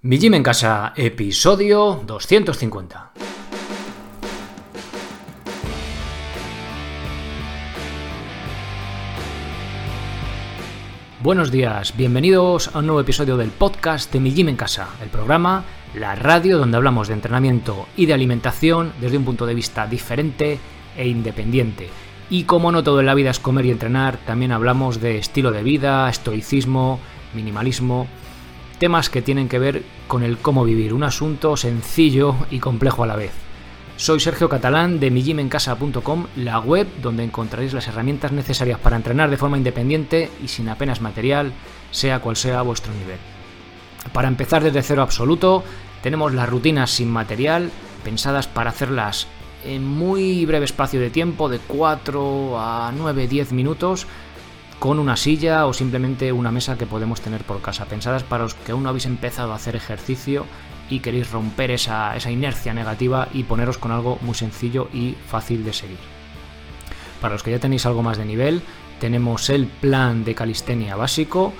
Mi Gym en Casa, episodio 250. Buenos días, bienvenidos a un nuevo episodio del podcast de Mi Gym en Casa, el programa, la radio donde hablamos de entrenamiento y de alimentación desde un punto de vista diferente e independiente. Y como no todo en la vida es comer y entrenar, también hablamos de estilo de vida, estoicismo, minimalismo, temas que tienen que ver con el cómo vivir, un asunto sencillo y complejo a la vez. Soy Sergio Catalán de mijimencasa.com, la web donde encontraréis las herramientas necesarias para entrenar de forma independiente y sin apenas material, sea cual sea vuestro nivel. Para empezar desde cero absoluto, tenemos las rutinas sin material, pensadas para hacerlas en muy breve espacio de tiempo, de 4 a 9, 10 minutos, con una silla o simplemente una mesa que podemos tener por casa, pensadas para los que aún no habéis empezado a hacer ejercicio y queréis romper esa, esa inercia negativa y poneros con algo muy sencillo y fácil de seguir. Para los que ya tenéis algo más de nivel, tenemos el plan de calistenia básico,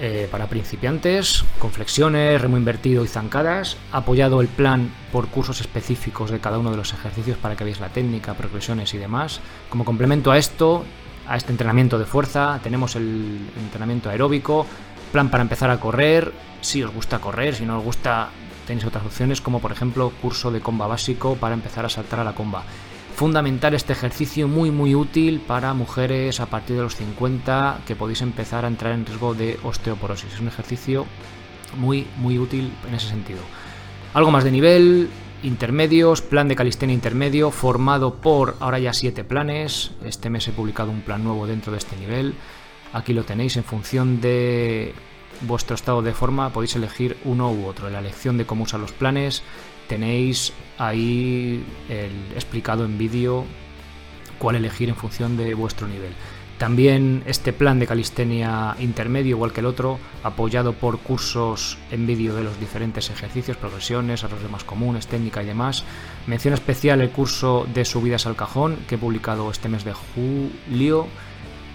eh, para principiantes, con flexiones, remo invertido y zancadas, apoyado el plan por cursos específicos de cada uno de los ejercicios para que veáis la técnica, progresiones y demás. Como complemento a esto, a este entrenamiento de fuerza, tenemos el entrenamiento aeróbico, plan para empezar a correr, si os gusta correr, si no os gusta tenéis otras opciones como por ejemplo curso de comba básico para empezar a saltar a la comba. Fundamental este ejercicio muy muy útil para mujeres a partir de los 50 que podéis empezar a entrar en riesgo de osteoporosis. Es un ejercicio muy muy útil en ese sentido. Algo más de nivel, intermedios, plan de calistenia intermedio, formado por ahora ya siete planes. Este mes he publicado un plan nuevo dentro de este nivel. Aquí lo tenéis en función de vuestro estado de forma, podéis elegir uno u otro. En la elección de cómo usar los planes tenéis ahí el explicado en vídeo cuál elegir en función de vuestro nivel. También este plan de calistenia intermedio, igual que el otro, apoyado por cursos en vídeo de los diferentes ejercicios, progresiones, los demás comunes, técnica y demás. Mención especial el curso de subidas al cajón que he publicado este mes de julio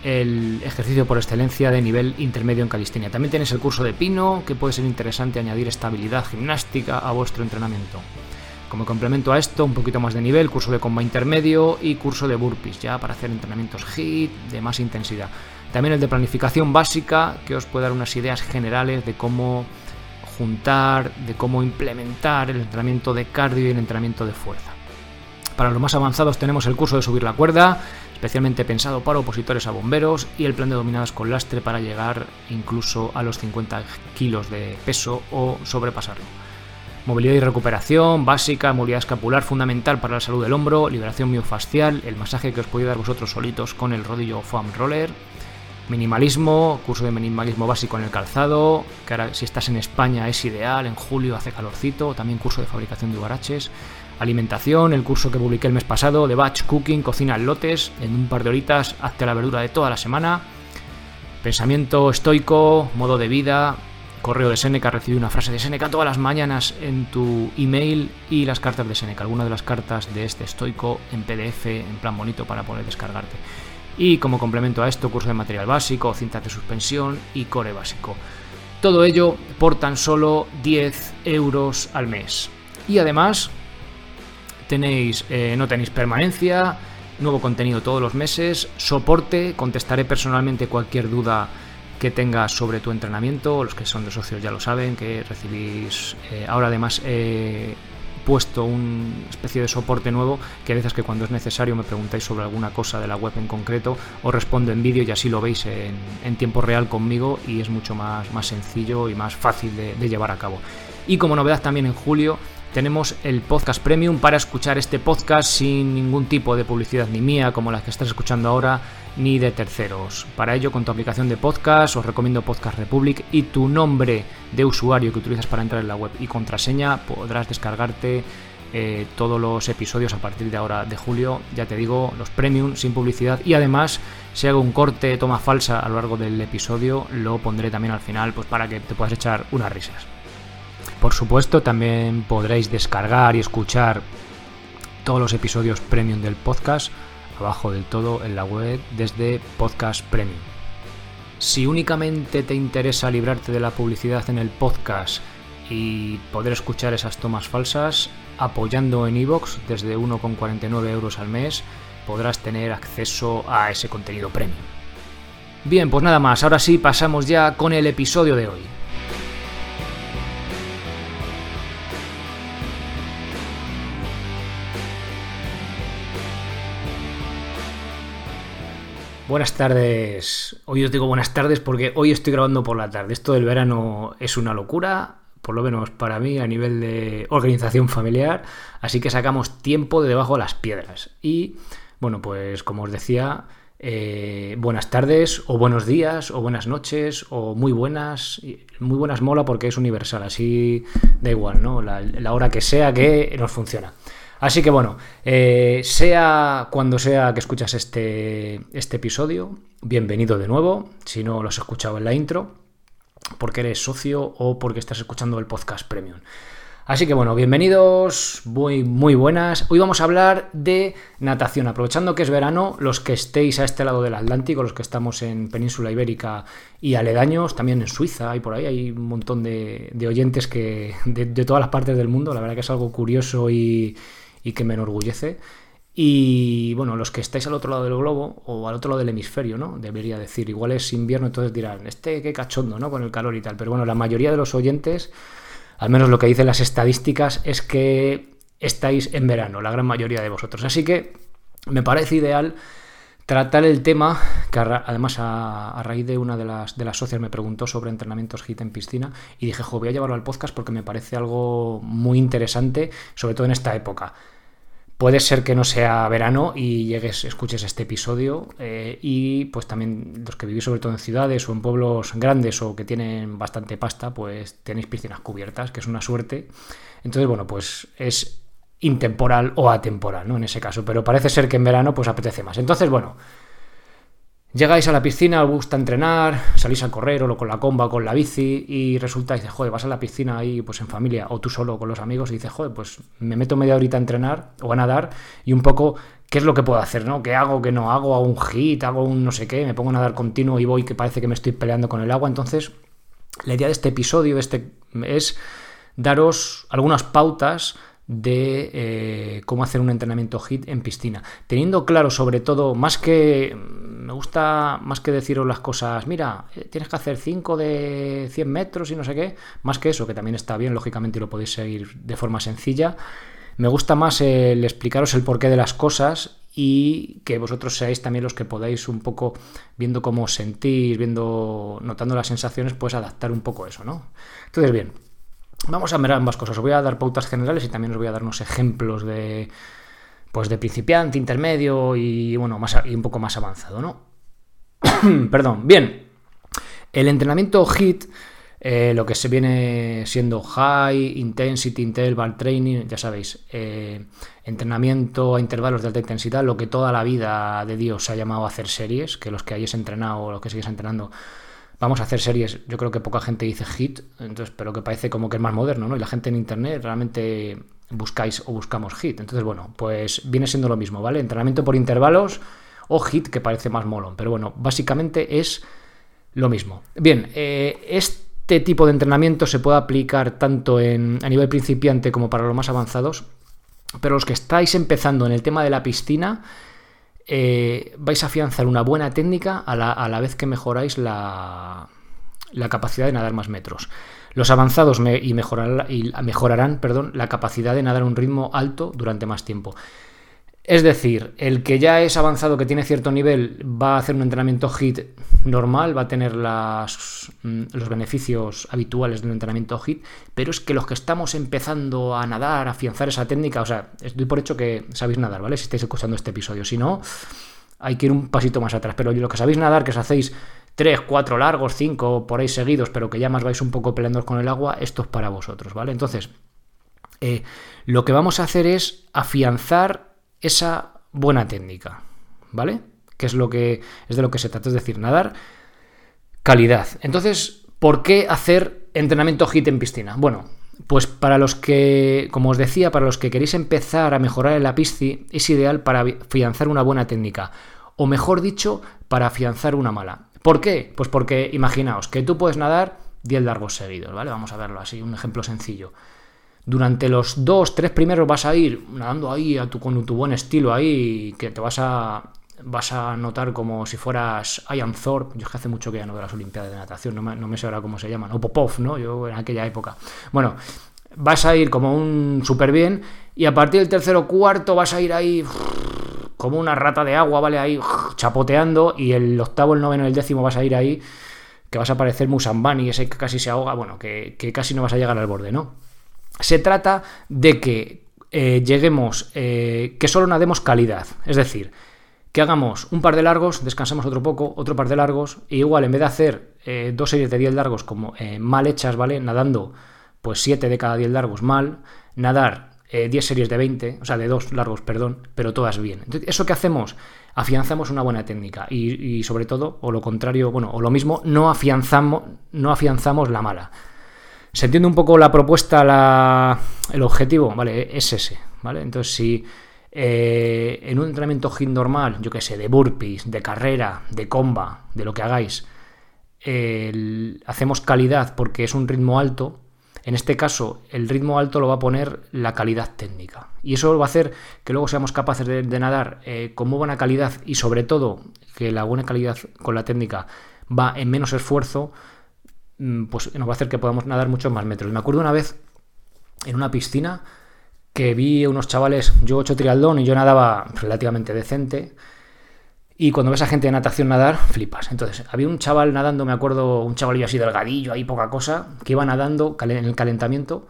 el ejercicio por excelencia de nivel intermedio en calistenia. También tenéis el curso de pino, que puede ser interesante añadir estabilidad gimnástica a vuestro entrenamiento. Como complemento a esto, un poquito más de nivel, curso de comba intermedio y curso de burpees, ya para hacer entrenamientos HIIT de más intensidad. También el de planificación básica, que os puede dar unas ideas generales de cómo juntar, de cómo implementar el entrenamiento de cardio y el entrenamiento de fuerza. Para los más avanzados tenemos el curso de subir la cuerda, especialmente pensado para opositores a bomberos, y el plan de dominadas con lastre para llegar incluso a los 50 kilos de peso o sobrepasarlo. Movilidad y recuperación básica, movilidad escapular fundamental para la salud del hombro, liberación miofascial, el masaje que os podéis dar vosotros solitos con el rodillo foam roller, minimalismo, curso de minimalismo básico en el calzado, que ahora si estás en España es ideal, en julio hace calorcito, también curso de fabricación de ubaraches, alimentación, el curso que publiqué el mes pasado de batch cooking, cocina lotes, en un par de horitas hazte la verdura de toda la semana, pensamiento estoico, modo de vida, correo de Seneca, recibí una frase de Seneca todas las mañanas en tu email y las cartas de Seneca, algunas de las cartas de este estoico en PDF, en plan bonito para poder descargarte. Y como complemento a esto, curso de material básico, cintas de suspensión y core básico. Todo ello por tan solo 10 euros al mes. Y además, tenéis, eh, no tenéis permanencia, nuevo contenido todos los meses, soporte, contestaré personalmente cualquier duda que tengas sobre tu entrenamiento. Los que son de socios ya lo saben, que recibís. Eh, ahora además he puesto una especie de soporte nuevo que a veces que cuando es necesario me preguntáis sobre alguna cosa de la web en concreto, os respondo en vídeo y así lo veis en, tiempo real conmigo y es mucho más, más sencillo y más fácil de llevar a cabo. Y como novedad también en julio tenemos el podcast premium para escuchar este podcast sin ningún tipo de publicidad ni mía como la que estás escuchando ahora ni de terceros. Para ello con tu aplicación de podcast os recomiendo Podcast Republic y tu nombre de usuario que utilizas para entrar en la web y contraseña podrás descargarte eh, todos los episodios a partir de ahora de julio, ya te digo, los premium sin publicidad y además si hago un corte, toma falsa a lo largo del episodio, lo pondré también al final pues para que te puedas echar unas risas. Por supuesto, también podréis descargar y escuchar todos los episodios premium del podcast abajo del todo en la web desde Podcast Premium. Si únicamente te interesa librarte de la publicidad en el podcast y poder escuchar esas tomas falsas apoyando en iVoox desde 1,49 euros al mes podrás tener acceso a ese contenido premium. Bien, pues nada más, ahora sí pasamos ya con el episodio de hoy. Buenas tardes. Hoy os digo buenas tardes porque hoy estoy grabando por la tarde. Esto del verano es una locura, por lo menos para mí a nivel de organización familiar, así que sacamos tiempo de debajo de las piedras. Y bueno, pues como os decía, eh, buenas tardes o buenos días o buenas noches o muy buenas. Muy buenas mola porque es universal, así da igual, ¿no? La, la hora que sea que nos funciona. Así que bueno, eh, sea cuando sea que escuchas este, este episodio, bienvenido de nuevo, si no lo has escuchado en la intro, porque eres socio o porque estás escuchando el podcast premium. Así que bueno, bienvenidos, muy, muy buenas. Hoy vamos a hablar de natación, aprovechando que es verano, los que estéis a este lado del Atlántico, los que estamos en Península Ibérica y aledaños, también en Suiza y por ahí hay un montón de, oyentes que de, de todas las partes del mundo, la verdad que es algo curioso y, y que me enorgullece. Y bueno, los que estáis al otro lado del globo o al otro lado del hemisferio, ¿no? Debería decir, igual es invierno, entonces dirán, este qué cachondo, ¿no? Con el calor y tal. Pero bueno, la mayoría de los oyentes, al menos lo que dicen las estadísticas, es que estáis en verano, la gran mayoría de vosotros. Así que me parece ideal tratar el tema, que además a, raíz de una de las, de las socias me preguntó sobre entrenamientos HIT en piscina y dije, jo, voy a llevarlo al podcast porque me parece algo muy interesante, sobre todo en esta época. Puede ser que no sea verano y llegues, escuches este episodio eh, y pues también los que vivís sobre todo en ciudades o en pueblos grandes o que tienen bastante pasta, pues tenéis piscinas cubiertas, que es una suerte. Entonces, bueno, pues es intemporal o atemporal, ¿no? En ese caso, pero parece ser que en verano pues apetece más. Entonces, bueno, llegáis a la piscina, os gusta entrenar, salís a correr o con la comba o con la bici y resulta, dices, joder, vas a la piscina ahí pues en familia o tú solo con los amigos y dices, joder, pues me meto media horita a entrenar o a nadar y un poco qué es lo que puedo hacer, ¿no? ¿Qué hago, qué no hago? ¿Hago un hit? ¿Hago un no sé qué? ¿Me pongo a nadar continuo y voy que parece que me estoy peleando con el agua? Entonces, la idea de este episodio de este, es daros algunas pautas de eh, cómo hacer un entrenamiento HIT en piscina. Teniendo claro, sobre todo, más que me gusta más que deciros las cosas, mira, eh, tienes que hacer 5 de 100 metros y no sé qué, más que eso, que también está bien, lógicamente, y lo podéis seguir de forma sencilla. Me gusta más el explicaros el porqué de las cosas y que vosotros seáis también los que podáis un poco, viendo cómo sentís, viendo, notando las sensaciones, pues adaptar un poco eso, ¿no? Entonces, bien, Vamos a ver ambas cosas. Os voy a dar pautas generales y también os voy a dar unos ejemplos de, pues de principiante, intermedio y, bueno, más, y un poco más avanzado, ¿no? Perdón. Bien. El entrenamiento HIT, eh, lo que se viene siendo High, Intensity, Interval Training, ya sabéis, eh, entrenamiento a intervalos de alta intensidad, lo que toda la vida de Dios se ha llamado hacer series, que los que hayáis entrenado o los que sigues entrenando vamos a hacer series, yo creo que poca gente dice hit, entonces, pero que parece como que es más moderno, ¿no? Y la gente en internet realmente buscáis o buscamos hit. Entonces, bueno, pues viene siendo lo mismo, ¿vale? Entrenamiento por intervalos o hit, que parece más molón. Pero bueno, básicamente es lo mismo. Bien, eh, este tipo de entrenamiento se puede aplicar tanto en, a nivel principiante como para los más avanzados. Pero los que estáis empezando en el tema de la piscina, eh, vais a afianzar una buena técnica a la, vez que mejoráis la, capacidad de nadar más metros. Los avanzados y, mejorarán perdón, la capacidad de nadar a un ritmo alto durante más tiempo. Es decir, el que ya es avanzado, que tiene cierto nivel, va a hacer un entrenamiento HIT normal, va a tener mm, los beneficios habituales de un entrenamiento HIT, pero es que los que estamos empezando a nadar, a afianzar esa técnica, o sea, estoy por hecho que sabéis nadar, ¿vale? Si estáis escuchando este episodio, si no, hay que ir un pasito más atrás, pero lo que sabéis nadar, que os hacéis 3, 4 largos, 5 por ahí seguidos, pero que ya más vais un poco peleando con el agua, esto es para vosotros, ¿vale? Entonces, eh, lo que vamos a hacer es afianzar esa buena técnica, ¿vale? Que es lo que es de lo que se trata, es decir, nadar calidad. Entonces, ¿por qué hacer entrenamiento HIT en piscina? Bueno, pues para los que, como os decía, para los que queréis empezar a mejorar en la pisci, es ideal para afianzar una buena técnica, o mejor dicho, para afianzar una mala. ¿Por qué? Pues porque imaginaos que tú puedes nadar 10 largos seguidos, ¿vale? Vamos a verlo así, un ejemplo sencillo. Durante los dos, tres primeros vas a ir nadando ahí a tu, con tu buen estilo ahí, que te vas a, vas a notar como si fueras Ian Thorpe. Yo es que hace mucho que ya no veo las Olimpiadas de Natación, no me, sé ahora cómo se llaman, o Popov, ¿no? Yo en aquella época. Bueno, vas a ir como un súper bien y a partir del tercero cuarto vas a ir ahí como una rata de agua, ¿vale? Ahí chapoteando y el octavo, el noveno el décimo vas a ir ahí que vas a parecer Musambani, ese que casi se ahoga, bueno, que, casi no vas a llegar al borde, ¿no? Se trata de que eh, lleguemos, eh, que solo nademos calidad, es decir, que hagamos un par de largos, descansemos otro poco, otro par de largos, y igual en vez de hacer eh, dos series de 10 largos como mal hechas, ¿vale? Nadando pues 7 de cada 10 largos mal, nadar 10 eh, series de 20, o sea, de dos largos, perdón, pero todas bien. Entonces, ¿eso que hacemos? Afianzamos una buena técnica y, sobre todo, o lo contrario, bueno, o lo mismo, no afianzamos, no afianzamos la mala. ¿Se entiende un poco la propuesta, la, el objetivo? Vale, es ese, ¿vale? Entonces, si eh, en un entrenamiento HIIT normal, yo que sé, de burpees, de carrera, de comba, de lo que hagáis, hacemos calidad porque es un ritmo alto, en este caso, el ritmo alto lo va a poner la calidad técnica. Y eso va a hacer que luego seamos capaces de, nadar eh, con muy buena calidad y sobre todo que la buena calidad con la técnica va en menos esfuerzo, pues nos va a hacer que podamos nadar muchos más metros. Me acuerdo una vez en una piscina que vi unos chavales, yo he hecho triatlón y yo nadaba relativamente decente, y cuando ves a gente de natación nadar, flipas. Entonces, había un chaval nadando, me acuerdo, un chavalillo así delgadillo, ahí poca cosa, que iba nadando en el calentamiento.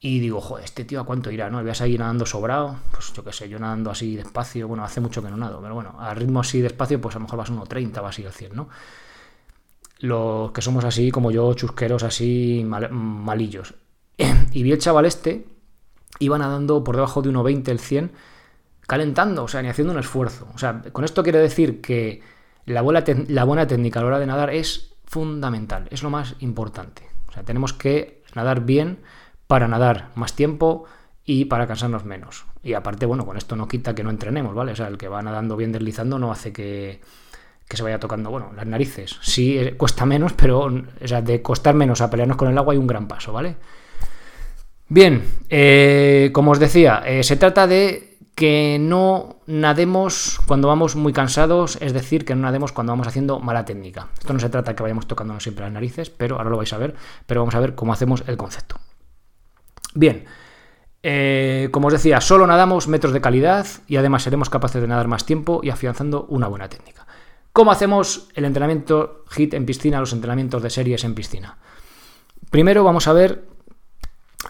Y digo, joder, este tío a cuánto irá, ¿no? Voy a seguir nadando sobrado, pues yo qué sé, yo nadando así despacio, bueno, hace mucho que no nado, pero bueno, a ritmo así despacio, pues a lo mejor vas a 1.30, vas a al 100, ¿no? Los que somos así, como yo, chusqueros así, malillos. y vi el chaval este, iba nadando por debajo de 1.20 el 100, calentando, o sea, ni haciendo un esfuerzo. O sea, con esto quiero decir que la buena, la buena técnica a la hora de nadar es fundamental, es lo más importante. O sea, tenemos que nadar bien para nadar más tiempo y para cansarnos menos. Y aparte, bueno, con esto no quita que no entrenemos, ¿vale? O sea, el que va nadando bien deslizando no hace que, que se vaya tocando, bueno, las narices. Sí, eh, cuesta menos, pero, de costar menos a pelearnos con el agua hay un gran paso, ¿vale? Bien, eh, como os decía, eh, se trata de que no nademos cuando vamos muy cansados, es decir, que no nademos cuando vamos haciendo mala técnica. Esto no se trata de que vayamos tocándonos siempre las narices, pero ahora lo vais a ver, pero vamos a ver cómo hacemos el concepto. Bien, como os decía, solo nadamos metros de calidad y además seremos capaces de nadar más tiempo y afianzando una buena técnica. ¿Cómo hacemos el entrenamiento HIT en piscina, los entrenamientos de series en piscina? Primero vamos a ver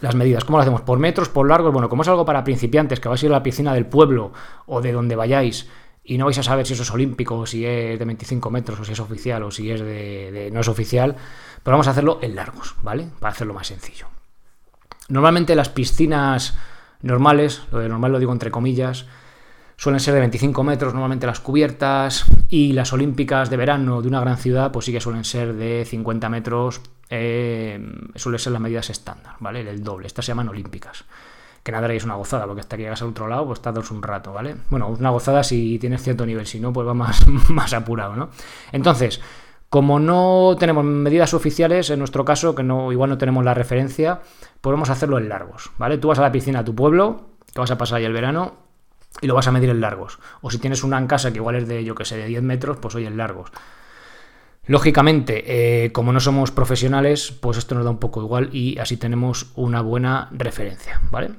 las medidas. ¿Cómo lo hacemos? ¿Por metros, por largos? Bueno, como es algo para principiantes, que vais a ir a la piscina del pueblo o de donde vayáis y no vais a saber si eso es olímpico, o si es de 25 metros, o si es oficial, o si es de, no es oficial, pero vamos a hacerlo en largos, ¿vale? Para hacerlo más sencillo. Normalmente las piscinas normales, lo de normal lo digo entre comillas, suelen ser de 25 metros normalmente las cubiertas y las olímpicas de verano de una gran ciudad pues sí que suelen ser de 50 metros eh, suele ser las medidas estándar, ¿vale? El doble. Estas se llaman olímpicas. Que nada es una gozada, porque hasta que llegas al otro lado, pues tardas un rato, ¿vale? Bueno, una gozada si tienes cierto nivel, si no, pues va más, más apurado, ¿no? Entonces, como no tenemos medidas oficiales, en nuestro caso, que no, igual no tenemos la referencia, podemos hacerlo en largos, ¿vale? Tú vas a la piscina a tu pueblo, que vas a pasar ahí el verano, y lo vas a medir en largos. O si tienes una en casa que igual es de, yo que sé, de 10 metros, pues hoy en largos. Lógicamente, eh, como no somos profesionales, pues esto nos da un poco igual y así tenemos una buena referencia, ¿vale?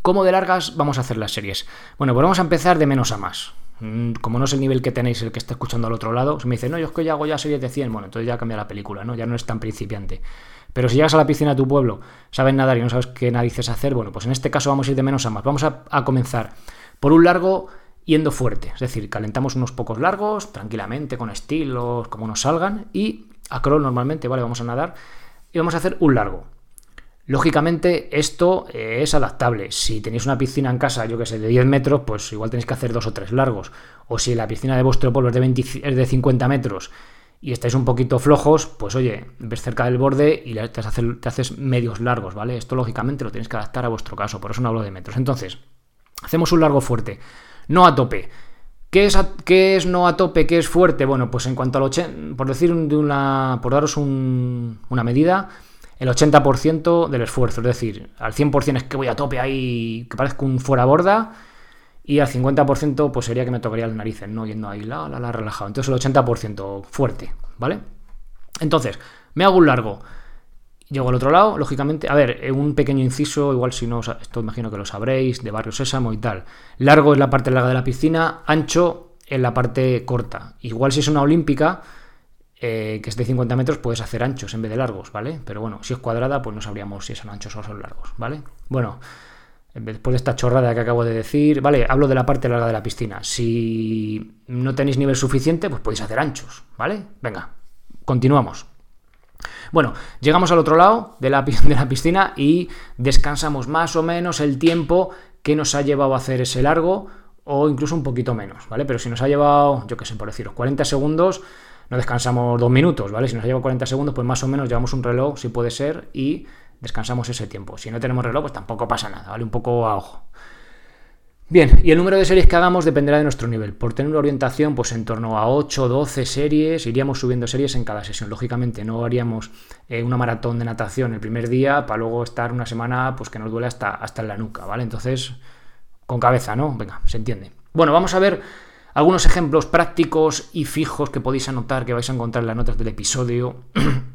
¿Cómo de largas vamos a hacer las series? Bueno, pues vamos a empezar de menos a más. Mm, como no es el nivel que tenéis el que está escuchando al otro lado, se me dice, no, yo es que ya hago ya series de 100, bueno, entonces ya cambia la película, ¿no? Ya no es tan principiante. Pero si llegas a la piscina de tu pueblo, sabes nadar y no sabes qué narices hacer, bueno, pues en este caso vamos a ir de menos a más. Vamos a comenzar por un largo yendo fuerte. Es decir, calentamos unos pocos largos, tranquilamente, con estilos, como nos salgan, y a crawl normalmente, ¿vale? Vamos a nadar y vamos a hacer un largo. Lógicamente, esto es adaptable. Si tenéis una piscina en casa, yo que sé, de 10 metros, pues igual tenéis que hacer dos o tres largos. O si la piscina de vuestro pueblo es de, de 50 metros y estáis un poquito flojos, pues oye, ves cerca del borde y te haces, medios largos, ¿vale? Esto lógicamente lo tenéis que adaptar a vuestro caso, por eso no hablo de metros. Entonces, hacemos un largo fuerte no a tope. ¿Qué es, es, no a tope? ¿Qué es fuerte? Bueno, pues en cuanto al 80, por decir por daros una medida, el 80% del esfuerzo, es decir, al 100% es que voy a tope ahí, que parezco un fuera borda, y al 50% pues sería que me tocaría las narices, ¿no? Yendo ahí, la, la, la, relajado. Entonces el 80% fuerte, ¿vale? Entonces, me hago un largo. Llego al otro lado, lógicamente. A ver, eh, un pequeño inciso, igual si no, esto imagino que lo sabréis, de Barrio Sésamo y tal. Largo es la parte larga de la piscina, ancho en la parte corta. Igual si es una olímpica, eh, que es de 50 metros, puedes hacer anchos en vez de largos, ¿vale? Pero bueno, si es cuadrada, pues no sabríamos si son anchos o son largos, ¿vale? Bueno, después de esta chorrada que acabo de decir, ¿vale? Hablo de la parte larga de la piscina. Si no tenéis nivel suficiente, pues podéis hacer anchos, ¿vale? Venga, continuamos. Bueno, llegamos al otro lado de la, de la piscina y descansamos más o menos el tiempo que nos ha llevado a hacer ese largo o incluso un poquito menos, ¿vale? Pero si nos ha llevado, yo qué sé, por deciros, 40 segundos, no descansamos dos minutos, ¿vale? Si nos ha llevado 40 segundos, pues más o menos llevamos un reloj, si puede ser, y descansamos ese tiempo. Si no tenemos reloj, pues tampoco pasa nada, ¿vale? Un poco a ojo. Bien, y el número de series que hagamos dependerá de nuestro nivel. Por tener una orientación, pues en torno a 8 o 12 series, iríamos subiendo series en cada sesión. Lógicamente, no haríamos eh, una maratón de natación el primer día para luego estar una semana pues que nos duele hasta, hasta en la nuca, ¿vale? Entonces, con cabeza, ¿no? Venga, se entiende. Bueno, vamos a ver algunos ejemplos prácticos y fijos que podéis anotar, que vais a encontrar en las notas del episodio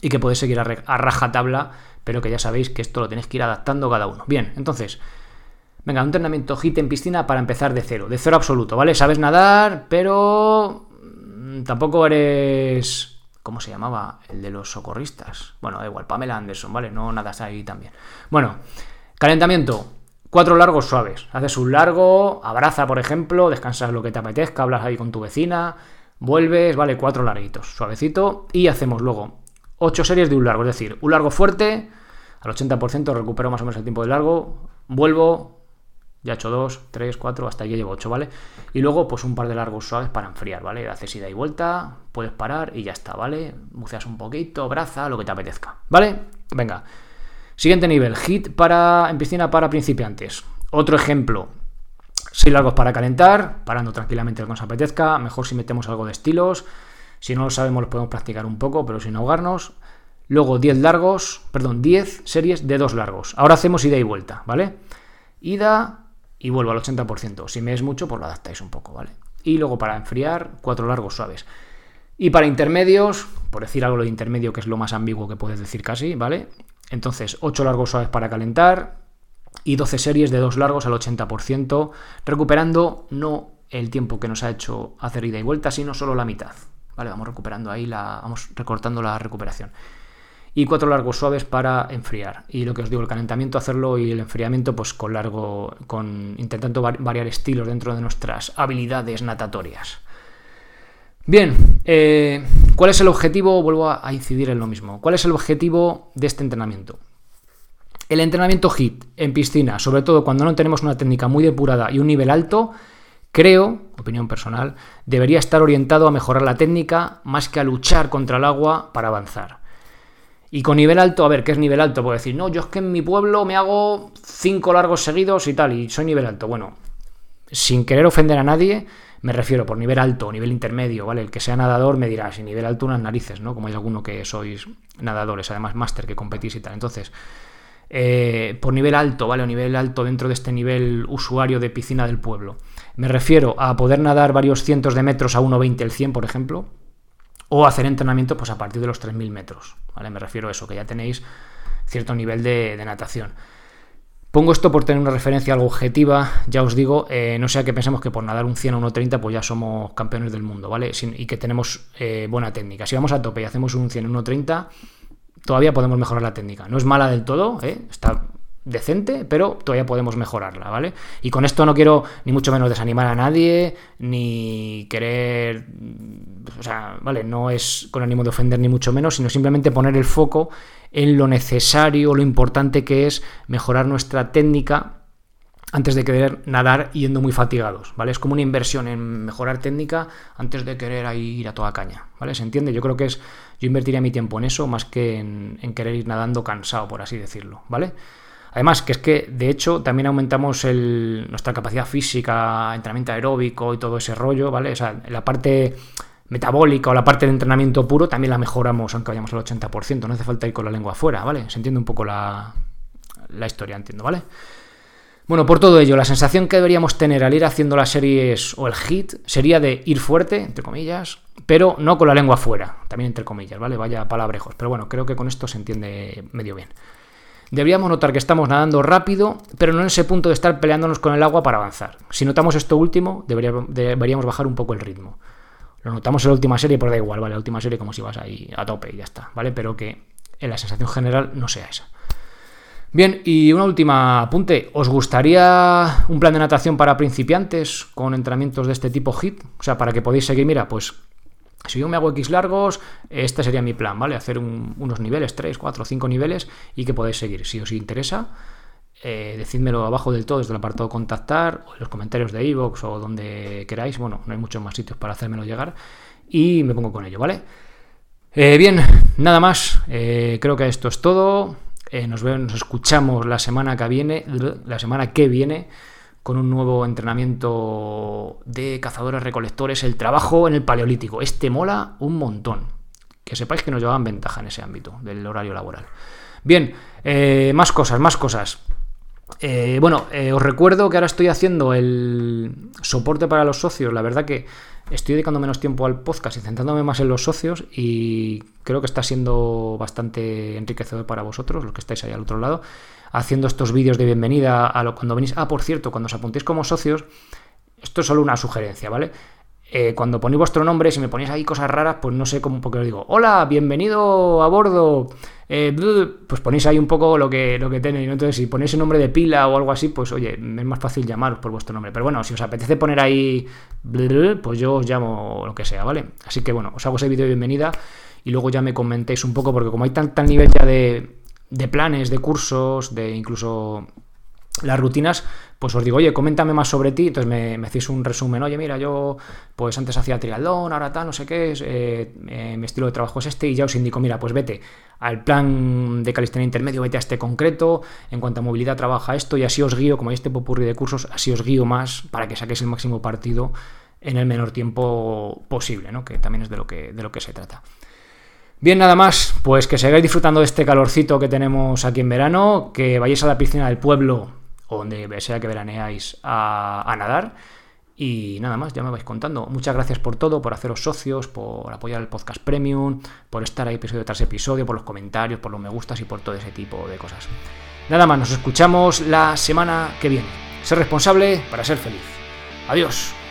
y que podéis seguir a, a rajatabla, pero que ya sabéis que esto lo tenéis que ir adaptando cada uno. Bien, entonces... Venga, un entrenamiento HIT en piscina para empezar de cero, de cero absoluto, ¿vale? Sabes nadar, pero mm, tampoco eres... ¿Cómo se llamaba? El de los socorristas. Bueno, da igual, Pamela Anderson, ¿vale? No nadas ahí también. Bueno, calentamiento. Cuatro largos suaves. Haces un largo, abraza, por ejemplo, descansas lo que te apetezca, hablas ahí con tu vecina, vuelves, vale, cuatro larguitos, suavecito, y hacemos luego ocho series de un largo, es decir, un largo fuerte, al 80% recupero más o menos el tiempo de largo, vuelvo, ya he hecho 2, 3, 4, hasta aquí llevo 8, ¿vale? Y luego, pues un par de largos suaves para enfriar, ¿vale? Haces ida y vuelta, puedes parar y ya está, ¿vale? Buceas un poquito, braza, lo que te apetezca, ¿vale? Venga. Siguiente nivel, hit para, en piscina para principiantes. Otro ejemplo, 6 largos para calentar, parando tranquilamente lo que nos apetezca. Mejor si metemos algo de estilos. Si no lo sabemos, lo podemos practicar un poco, pero sin ahogarnos. Luego 10 largos, perdón, 10 series de 2 largos. Ahora hacemos ida y vuelta, ¿vale? Ida, y vuelvo al 80%. Si me es mucho, pues lo adaptáis un poco, ¿vale? Y luego para enfriar, cuatro largos suaves. Y para intermedios, por decir algo de intermedio, que es lo más ambiguo que puedes decir casi, ¿vale? Entonces, 8 largos suaves para calentar y 12 series de 2 largos al 80%, recuperando no el tiempo que nos ha hecho hacer ida y vuelta, sino solo la mitad. ¿Vale? Vamos recuperando ahí la. Vamos recortando la recuperación y cuatro largos suaves para enfriar. Y lo que os digo, el calentamiento hacerlo y el enfriamiento pues con largo, con intentando variar estilos dentro de nuestras habilidades natatorias. Bien, eh, ¿cuál es el objetivo? Vuelvo a incidir en lo mismo. ¿Cuál es el objetivo de este entrenamiento? El entrenamiento HIT en piscina, sobre todo cuando no tenemos una técnica muy depurada y un nivel alto, creo, opinión personal, debería estar orientado a mejorar la técnica más que a luchar contra el agua para avanzar. Y con nivel alto, a ver, ¿qué es nivel alto? Puedo decir, no, yo es que en mi pueblo me hago cinco largos seguidos y tal, y soy nivel alto. Bueno, sin querer ofender a nadie, me refiero por nivel alto, nivel intermedio, ¿vale? El que sea nadador me dirá, si nivel alto unas narices, ¿no? Como hay alguno que sois nadadores, además máster que competís y tal. Entonces, eh, por nivel alto, ¿vale? O nivel alto dentro de este nivel usuario de piscina del pueblo. Me refiero a poder nadar varios cientos de metros a 1,20 el 100, por ejemplo, o hacer entrenamiento pues, a partir de los 3.000 metros. ¿vale? Me refiero a eso, que ya tenéis cierto nivel de, natación. Pongo esto por tener una referencia algo objetiva, ya os digo, eh, no sea que pensemos que por nadar un 100 o 1.30 pues ya somos campeones del mundo, ¿vale? y que tenemos eh, buena técnica. Si vamos a tope y hacemos un 100 o 1.30, todavía podemos mejorar la técnica. No es mala del todo, ¿eh? está decente, pero todavía podemos mejorarla, ¿vale? Y con esto no quiero ni mucho menos desanimar a nadie, ni querer, o sea, ¿vale? No es con ánimo de ofender ni mucho menos, sino simplemente poner el foco en lo necesario, lo importante que es mejorar nuestra técnica antes de querer nadar yendo muy fatigados, ¿vale? Es como una inversión en mejorar técnica antes de querer ir a toda caña, ¿vale? ¿Se entiende? Yo creo que es, yo invertiría mi tiempo en eso más que en, querer ir nadando cansado, por así decirlo, ¿vale? Además, que es que de hecho también aumentamos nuestra capacidad física, entrenamiento aeróbico y todo ese rollo, ¿vale? O sea, la parte metabólica o la parte de entrenamiento puro también la mejoramos aunque vayamos al 80%, no hace falta ir con la lengua afuera, ¿vale? Se entiende un poco la historia, entiendo, ¿vale? Bueno, por todo ello, la sensación que deberíamos tener al ir haciendo las series o el hit sería de ir fuerte, entre comillas, pero no con la lengua afuera, también entre comillas, ¿vale? Vaya palabrejos, pero bueno, creo que con esto se entiende medio bien. Deberíamos notar que estamos nadando rápido, pero no en ese punto de estar peleándonos con el agua para avanzar. Si notamos esto último, deberíamos bajar un poco el ritmo. Lo notamos en la última serie, pero da igual, ¿vale? La última serie como si vas ahí a tope y ya está, ¿vale? Pero que en la sensación general no sea esa. Bien, y una última apunte. ¿Os gustaría un plan de natación para principiantes con entrenamientos de este tipo HIT? O sea, para que podáis seguir, mira, pues si yo me hago X largos, este sería mi plan, ¿vale? Hacer unos niveles, 3, 4, 5 niveles y que podáis seguir. Si os interesa, eh, decídmelo abajo del todo desde el apartado contactar o en los comentarios de iVoox o donde queráis. Bueno, no hay muchos más sitios para hacérmelo llegar y me pongo con ello, ¿vale? Eh, bien, nada más. Eh, creo que esto es todo. Eh, nos, vemos, nos escuchamos la semana que viene, la semana que viene, con un nuevo entrenamiento de cazadores recolectores, el trabajo en el paleolítico. Este mola un montón. Que sepáis que nos llevaban ventaja en ese ámbito del horario laboral. Bien, eh, más cosas, más cosas. Eh, bueno, os recuerdo que ahora estoy haciendo el soporte para los socios. La verdad que estoy dedicando menos tiempo al podcast y centrándome más en los socios y creo que está siendo bastante enriquecedor para vosotros, los que estáis ahí al otro lado, haciendo estos vídeos de bienvenida a lo cuando venís. Ah, por cierto, cuando os apuntéis como socios, esto es solo una sugerencia, ¿vale? Eh, cuando ponéis vuestro nombre, si me ponéis ahí cosas raras, pues no sé cómo, porque os digo, hola, bienvenido a bordo, eh, pues ponéis ahí un poco lo que, lo que tenéis, entonces si ponéis el nombre de pila o algo así, pues oye, es más fácil llamaros por vuestro nombre, pero bueno, si os apetece poner ahí, pues yo os llamo lo que sea, ¿vale? Así que bueno, os hago ese vídeo de bienvenida y luego ya me comentéis un poco, porque como hay tan, nivel ya de planes, de cursos, de incluso las rutinas, pues os digo, oye, coméntame más sobre ti, entonces me, me hacéis un resumen, oye, mira, yo pues antes hacía triatlón, ahora tal, no sé qué, es, eh, eh, mi estilo de trabajo es este, y ya os indico, mira, pues vete al plan de calistenia intermedio, vete a este concreto, en cuanto a movilidad trabaja esto, y así os guío, como hay este popurri de cursos, así os guío más para que saquéis el máximo partido en el menor tiempo posible, ¿no? Que también es de lo que, de lo que se trata. Bien, nada más, pues que sigáis disfrutando de este calorcito que tenemos aquí en verano, que vayáis a la piscina del pueblo o donde sea que veraneáis a, nadar. Y nada más, ya me vais contando. Muchas gracias por todo, por haceros socios, por apoyar el podcast premium, por estar ahí episodio tras episodio, por los comentarios, por los me gustas y por todo ese tipo de cosas. Nada más, nos escuchamos la semana que viene. Ser responsable para ser feliz. Adiós.